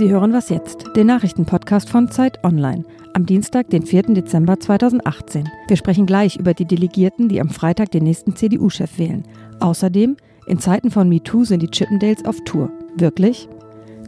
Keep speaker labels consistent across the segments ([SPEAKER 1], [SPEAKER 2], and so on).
[SPEAKER 1] Sie hören was jetzt, den Nachrichtenpodcast von Zeit Online, am Dienstag, den 4. Dezember 2018. Wir sprechen gleich über die Delegierten, die am Freitag den nächsten CDU-Chef wählen. Außerdem, in Zeiten von MeToo sind die Chippendales auf Tour. Wirklich?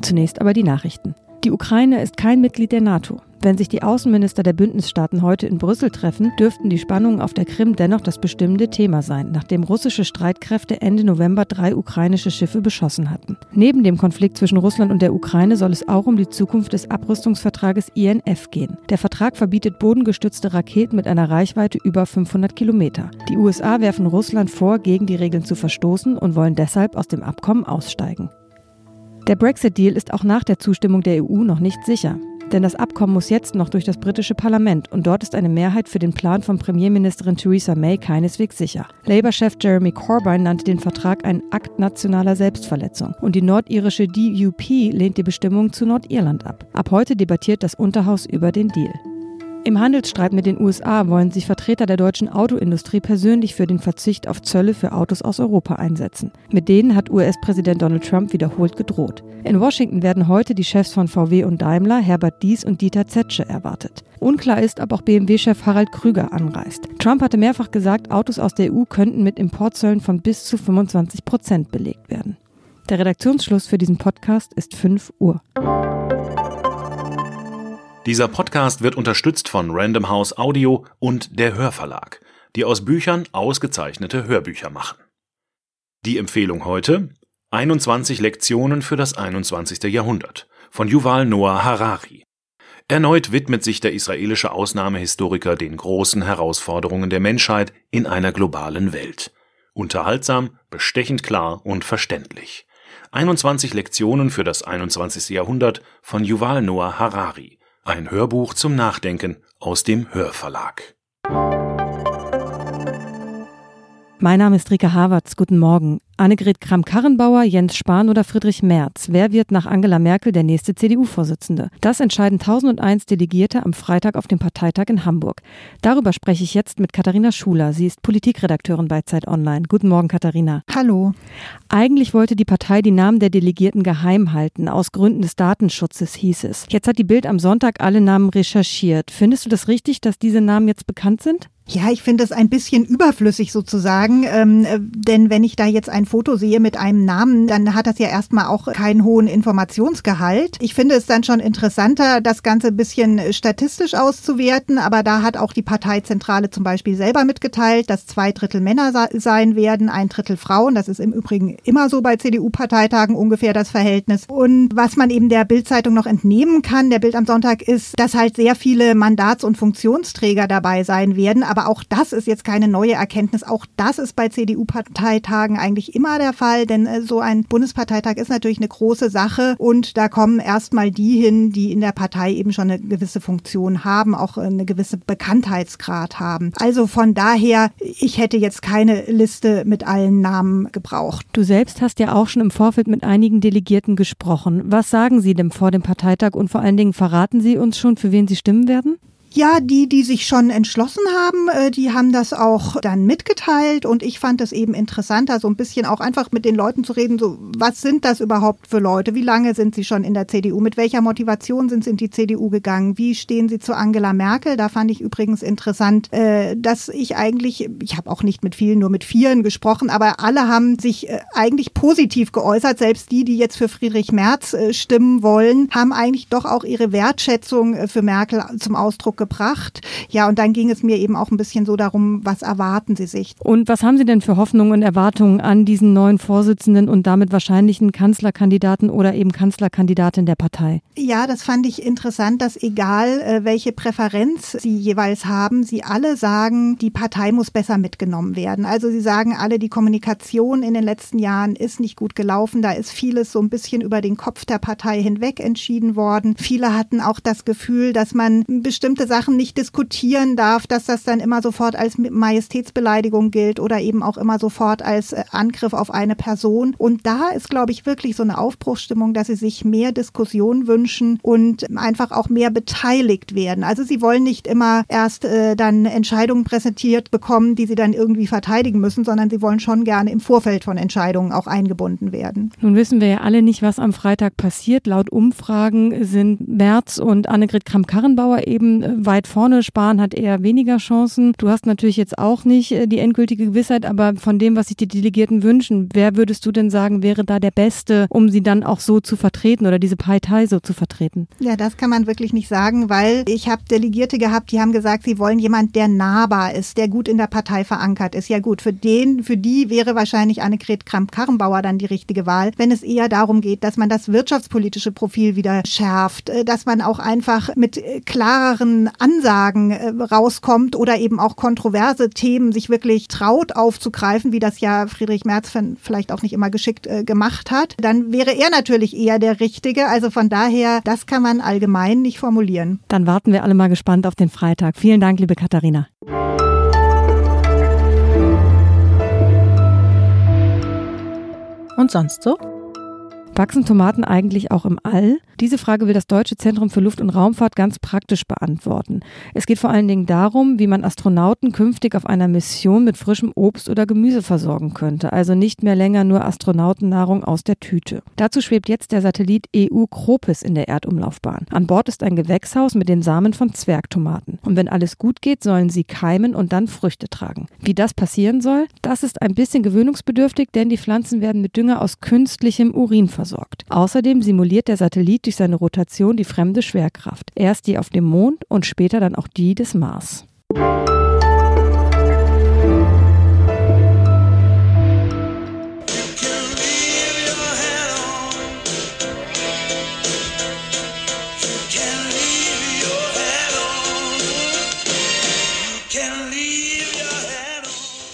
[SPEAKER 1] Zunächst aber die Nachrichten. Die Ukraine ist kein Mitglied der NATO. Wenn sich die Außenminister der Bündnisstaaten heute in Brüssel treffen, dürften die Spannungen auf der Krim dennoch das bestimmende Thema sein, nachdem russische Streitkräfte Ende November drei ukrainische Schiffe beschossen hatten. Neben dem Konflikt zwischen Russland und der Ukraine soll es auch um die Zukunft des Abrüstungsvertrages INF gehen. Der Vertrag verbietet bodengestützte Raketen mit einer Reichweite über 500 Kilometer. Die USA werfen Russland vor, gegen die Regeln zu verstoßen und wollen deshalb aus dem Abkommen aussteigen. Der Brexit-Deal ist auch nach der Zustimmung der EU noch nicht sicher. Denn das Abkommen muss jetzt noch durch das britische Parlament und dort ist eine Mehrheit für den Plan von Premierministerin Theresa May keineswegs sicher. Labour-Chef Jeremy Corbyn nannte den Vertrag einen Akt nationaler Selbstverletzung und die nordirische DUP lehnt die Bestimmungen zu Nordirland ab. Ab heute debattiert das Unterhaus über den Deal. Im Handelsstreit mit den USA wollen sich Vertreter der deutschen Autoindustrie persönlich für den Verzicht auf Zölle für Autos aus Europa einsetzen. Mit denen hat US-Präsident Donald Trump wiederholt gedroht. In Washington werden heute die Chefs von VW und Daimler, Herbert Dies und Dieter Zetsche, erwartet. Unklar ist, ob auch BMW-Chef Harald Krüger anreist. Trump hatte mehrfach gesagt, Autos aus der EU könnten mit Importzöllen von bis zu 25 Prozent belegt werden. Der Redaktionsschluss für diesen Podcast ist 5 Uhr.
[SPEAKER 2] Dieser Podcast wird unterstützt von Random House Audio und der Hörverlag, die aus Büchern ausgezeichnete Hörbücher machen. Die Empfehlung heute 21 Lektionen für das 21. Jahrhundert von Yuval Noah Harari. Erneut widmet sich der israelische Ausnahmehistoriker den großen Herausforderungen der Menschheit in einer globalen Welt. Unterhaltsam, bestechend klar und verständlich. 21 Lektionen für das 21. Jahrhundert von Yuval Noah Harari ein Hörbuch zum Nachdenken aus dem Hörverlag.
[SPEAKER 1] Mein Name ist Rika Havertz. Guten Morgen. Annegret Kramp-Karrenbauer, Jens Spahn oder Friedrich Merz? Wer wird nach Angela Merkel der nächste CDU-Vorsitzende? Das entscheiden 1001 Delegierte am Freitag auf dem Parteitag in Hamburg. Darüber spreche ich jetzt mit Katharina Schuler. Sie ist Politikredakteurin bei Zeit Online. Guten Morgen, Katharina.
[SPEAKER 3] Hallo.
[SPEAKER 1] Eigentlich wollte die Partei die Namen der Delegierten geheim halten, aus Gründen des Datenschutzes hieß es. Jetzt hat die Bild am Sonntag alle Namen recherchiert. Findest du das richtig, dass diese Namen jetzt bekannt sind?
[SPEAKER 3] Ja, ich finde es ein bisschen überflüssig sozusagen, ähm, äh, denn wenn ich da jetzt ein Foto sehe mit einem Namen, dann hat das ja erstmal auch keinen hohen Informationsgehalt. Ich finde es dann schon interessanter, das Ganze ein bisschen statistisch auszuwerten, aber da hat auch die Parteizentrale zum Beispiel selber mitgeteilt, dass zwei Drittel Männer sein werden, ein Drittel Frauen. Das ist im Übrigen immer so bei CDU-Parteitagen ungefähr das Verhältnis. Und was man eben der Bildzeitung noch entnehmen kann, der Bild am Sonntag, ist, dass halt sehr viele Mandats- und Funktionsträger dabei sein werden aber auch das ist jetzt keine neue Erkenntnis. Auch das ist bei CDU-Parteitagen eigentlich immer der Fall, denn äh, so ein Bundesparteitag ist natürlich eine große Sache und da kommen erstmal die hin, die in der Partei eben schon eine gewisse Funktion haben, auch eine gewisse Bekanntheitsgrad haben. Also von daher, ich hätte jetzt keine Liste mit allen Namen gebraucht.
[SPEAKER 1] Du selbst hast ja auch schon im Vorfeld mit einigen Delegierten gesprochen. Was sagen Sie denn vor dem Parteitag und vor allen Dingen verraten Sie uns schon, für wen Sie stimmen werden?
[SPEAKER 3] Ja, die, die sich schon entschlossen haben, äh, die haben das auch dann mitgeteilt und ich fand es eben interessanter, so ein bisschen auch einfach mit den Leuten zu reden, so was sind das überhaupt für Leute? Wie lange sind sie schon in der CDU? Mit welcher Motivation sind sie in die CDU gegangen? Wie stehen sie zu Angela Merkel? Da fand ich übrigens interessant, äh, dass ich eigentlich, ich habe auch nicht mit vielen, nur mit vielen gesprochen, aber alle haben sich äh, eigentlich positiv geäußert. Selbst die, die jetzt für Friedrich Merz stimmen wollen, haben eigentlich doch auch ihre Wertschätzung für Merkel zum Ausdruck gebracht. Ja, und dann ging es mir eben auch ein bisschen so darum, was erwarten Sie sich?
[SPEAKER 1] Und was haben Sie denn für Hoffnungen und Erwartungen an diesen neuen Vorsitzenden und damit wahrscheinlichen Kanzlerkandidaten oder eben Kanzlerkandidatin der Partei?
[SPEAKER 3] Ja, das fand ich interessant, dass egal äh, welche Präferenz Sie jeweils haben, Sie alle sagen, die Partei muss besser mitgenommen werden. Also Sie sagen alle, die Kommunikation in den letzten Jahren ist nicht gut gelaufen. Da ist vieles so ein bisschen über den Kopf der Partei hinweg entschieden worden. Viele hatten auch das Gefühl, dass man bestimmte Sachen nicht diskutieren darf, dass das dann immer sofort als Majestätsbeleidigung gilt oder eben auch immer sofort als äh, Angriff auf eine Person. Und da ist, glaube ich, wirklich so eine Aufbruchsstimmung, dass sie sich mehr Diskussion wünschen und einfach auch mehr beteiligt werden. Also sie wollen nicht immer erst äh, dann Entscheidungen präsentiert bekommen, die sie dann irgendwie verteidigen müssen, sondern sie wollen schon gerne im Vorfeld von Entscheidungen auch eingebunden werden.
[SPEAKER 1] Nun wissen wir ja alle nicht, was am Freitag passiert. Laut Umfragen sind Merz und Annegret Kramp-Karrenbauer eben äh, weit vorne. Spahn hat eher weniger Chancen. Du hast natürlich jetzt auch nicht äh, die endgültige Gewissheit, aber von dem, was sich die Delegierten wünschen, wer würdest du denn sagen, wäre da der Beste, um sie dann auch so zu vertreten oder diese Partei so zu vertreten?
[SPEAKER 3] Ja, das kann man wirklich nicht sagen, weil ich habe Delegierte gehabt, die haben gesagt, sie wollen jemand, der nahbar ist, der gut in der Partei verankert ist. Ja gut, für den, für die wäre wahrscheinlich Annegret Kramp-Karrenbauer dann die richtige Wahl, wenn es eher darum geht, dass man das wirtschaftspolitische Profil wieder schärft, äh, dass man auch einfach mit äh, klareren Ansagen äh, rauskommt oder eben auch kontroverse Themen sich wirklich traut aufzugreifen, wie das ja Friedrich Merz vielleicht auch nicht immer geschickt gemacht hat, dann wäre er natürlich eher der Richtige. Also von daher, das kann man allgemein nicht formulieren.
[SPEAKER 1] Dann warten wir alle mal gespannt auf den Freitag. Vielen Dank, liebe Katharina. Und sonst so? Wachsen Tomaten eigentlich auch im All? Diese Frage will das Deutsche Zentrum für Luft- und Raumfahrt ganz praktisch beantworten. Es geht vor allen Dingen darum, wie man Astronauten künftig auf einer Mission mit frischem Obst oder Gemüse versorgen könnte, also nicht mehr länger nur Astronautennahrung aus der Tüte. Dazu schwebt jetzt der Satellit EU Cropis in der Erdumlaufbahn. An Bord ist ein Gewächshaus mit den Samen von Zwergtomaten. Und wenn alles gut geht, sollen sie keimen und dann Früchte tragen. Wie das passieren soll, das ist ein bisschen gewöhnungsbedürftig, denn die Pflanzen werden mit Dünger aus künstlichem Urin versorgt. Außerdem simuliert der Satellit durch seine Rotation die fremde Schwerkraft. Erst die auf dem Mond und später dann auch die des Mars.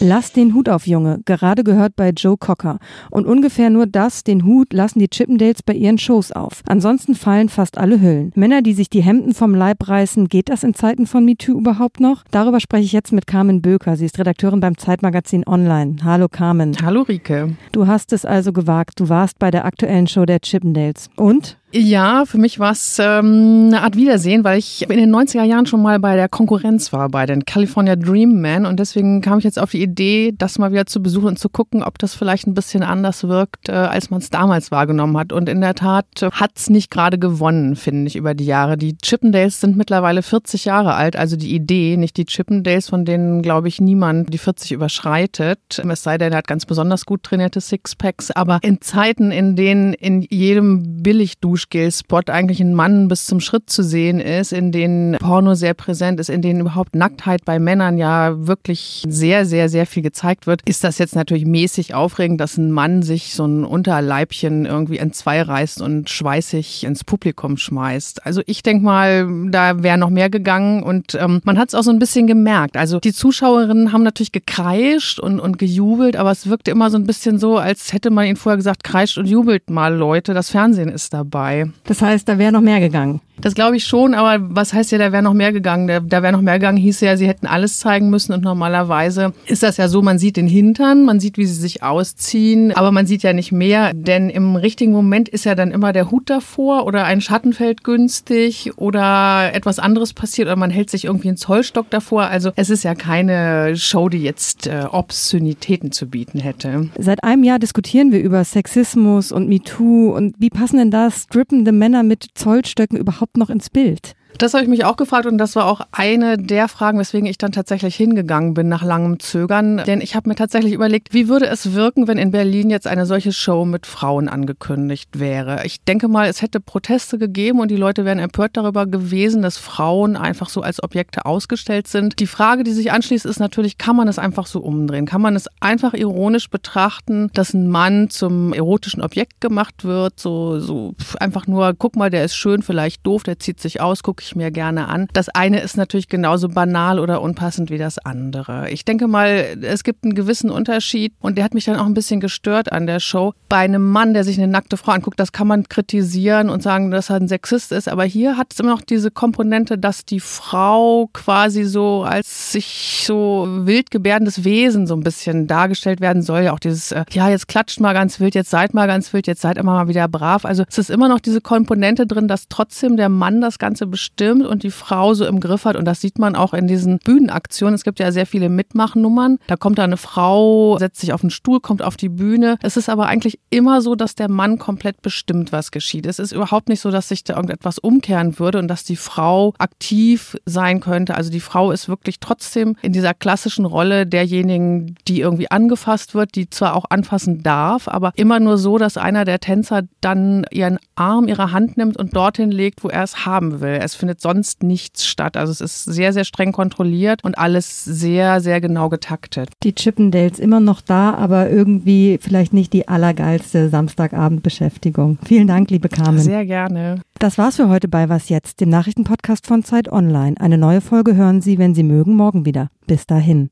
[SPEAKER 1] Lass den Hut auf, Junge, gerade gehört bei Joe Cocker. Und ungefähr nur das, den Hut, lassen die Chippendales bei ihren Shows auf. Ansonsten fallen fast alle Hüllen. Männer, die sich die Hemden vom Leib reißen, geht das in Zeiten von MeToo überhaupt noch? Darüber spreche ich jetzt mit Carmen Böker. Sie ist Redakteurin beim Zeitmagazin Online. Hallo Carmen.
[SPEAKER 4] Hallo Rike.
[SPEAKER 1] Du hast es also gewagt. Du warst bei der aktuellen Show der Chippendales. Und?
[SPEAKER 4] Ja, für mich war es ähm, eine Art Wiedersehen, weil ich in den 90er Jahren schon mal bei der Konkurrenz war, bei den California Dream Men. Und deswegen kam ich jetzt auf die Idee, das mal wieder zu besuchen und zu gucken, ob das vielleicht ein bisschen anders wirkt, äh, als man es damals wahrgenommen hat. Und in der Tat äh, hat es nicht gerade gewonnen, finde ich, über die Jahre. Die Chippendales sind mittlerweile 40 Jahre alt, also die Idee, nicht die Chippendales, von denen, glaube ich, niemand die 40 überschreitet. Es sei denn, er hat ganz besonders gut trainierte Sixpacks. Aber in Zeiten, in denen in jedem Billigdusch Duschgel-Spot eigentlich ein Mann bis zum Schritt zu sehen ist, in denen Porno sehr präsent ist, in denen überhaupt Nacktheit bei Männern ja wirklich sehr, sehr, sehr viel gezeigt wird, ist das jetzt natürlich mäßig aufregend, dass ein Mann sich so ein Unterleibchen irgendwie reißt und schweißig ins Publikum schmeißt. Also ich denke mal, da wäre noch mehr gegangen und ähm, man hat es auch so ein bisschen gemerkt. Also die Zuschauerinnen haben natürlich gekreischt und, und gejubelt, aber es wirkte immer so ein bisschen so, als hätte man ihnen vorher gesagt, kreischt und jubelt mal Leute, das Fernsehen ist dabei dabei.
[SPEAKER 1] Das heißt, da wäre noch mehr gegangen.
[SPEAKER 4] Das glaube ich schon, aber was heißt ja, da wäre noch mehr gegangen? Da, da wäre noch mehr gegangen, hieß ja, sie hätten alles zeigen müssen und normalerweise ist das ja so, man sieht den Hintern, man sieht, wie sie sich ausziehen, aber man sieht ja nicht mehr, denn im richtigen Moment ist ja dann immer der Hut davor oder ein Schattenfeld günstig oder etwas anderes passiert oder man hält sich irgendwie einen Zollstock davor. Also es ist ja keine Show, die jetzt äh, Obszönitäten zu bieten hätte.
[SPEAKER 1] Seit einem Jahr diskutieren wir über Sexismus und MeToo und wie passen denn da strippende Männer mit Zollstöcken überhaupt noch ins Bild?
[SPEAKER 4] Das habe ich mich auch gefragt und das war auch eine der Fragen, weswegen ich dann tatsächlich hingegangen bin nach langem Zögern. Denn ich habe mir tatsächlich überlegt, wie würde es wirken, wenn in Berlin jetzt eine solche Show mit Frauen angekündigt wäre. Ich denke mal, es hätte Proteste gegeben und die Leute wären empört darüber gewesen, dass Frauen einfach so als Objekte ausgestellt sind. Die Frage, die sich anschließt, ist natürlich, kann man es einfach so umdrehen? Kann man es einfach ironisch betrachten, dass ein Mann zum erotischen Objekt gemacht wird? So, so einfach nur, guck mal, der ist schön, vielleicht doof, der zieht sich aus, guck gucke ich mir gerne an. Das eine ist natürlich genauso banal oder unpassend wie das andere. Ich denke mal, es gibt einen gewissen Unterschied und der hat mich dann auch ein bisschen gestört an der Show. Bei einem Mann, der sich eine nackte Frau anguckt, das kann man kritisieren und sagen, dass er ein Sexist ist, aber hier hat es immer noch diese Komponente, dass die Frau quasi so als sich so wild gebärdendes Wesen so ein bisschen dargestellt werden soll. Ja, auch dieses, äh, ja, jetzt klatscht mal ganz wild, jetzt seid mal ganz wild, jetzt seid immer mal wieder brav. Also es ist immer noch diese Komponente drin, dass trotzdem der Mann das Ganze bestimmt und die Frau so im Griff hat. Und das sieht man auch in diesen Bühnenaktionen. Es gibt ja sehr viele Mitmachnummern. Da kommt da eine Frau, setzt sich auf den Stuhl, kommt auf die Bühne. Es ist aber eigentlich immer so, dass der Mann komplett bestimmt, was geschieht. Es ist überhaupt nicht so, dass sich da irgendetwas umkehren würde und dass die Frau aktiv sein könnte. Also die Frau ist wirklich trotzdem in dieser klassischen Rolle derjenigen, die irgendwie angefasst wird, die zwar auch anfassen darf, aber immer nur so, dass einer der Tänzer dann ihren Arm, ihre Hand nimmt und dorthin legt, wo er es haben will. Es findet sonst nichts statt. Also es ist sehr, sehr streng kontrolliert und alles sehr, sehr genau getaktet.
[SPEAKER 1] Die Chippendales immer noch da, aber irgendwie vielleicht nicht die allergeilste Samstagabendbeschäftigung. Vielen Dank, liebe Carmen.
[SPEAKER 4] Sehr gerne.
[SPEAKER 1] Das war's für heute bei Was Jetzt, dem Nachrichtenpodcast von Zeit Online. Eine neue Folge hören Sie, wenn Sie mögen, morgen wieder. Bis dahin.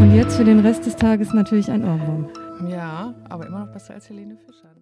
[SPEAKER 1] Und jetzt für den Rest des Tages natürlich ein Ohrwurm.
[SPEAKER 4] Ja, aber immer noch besser als Helene Fischer.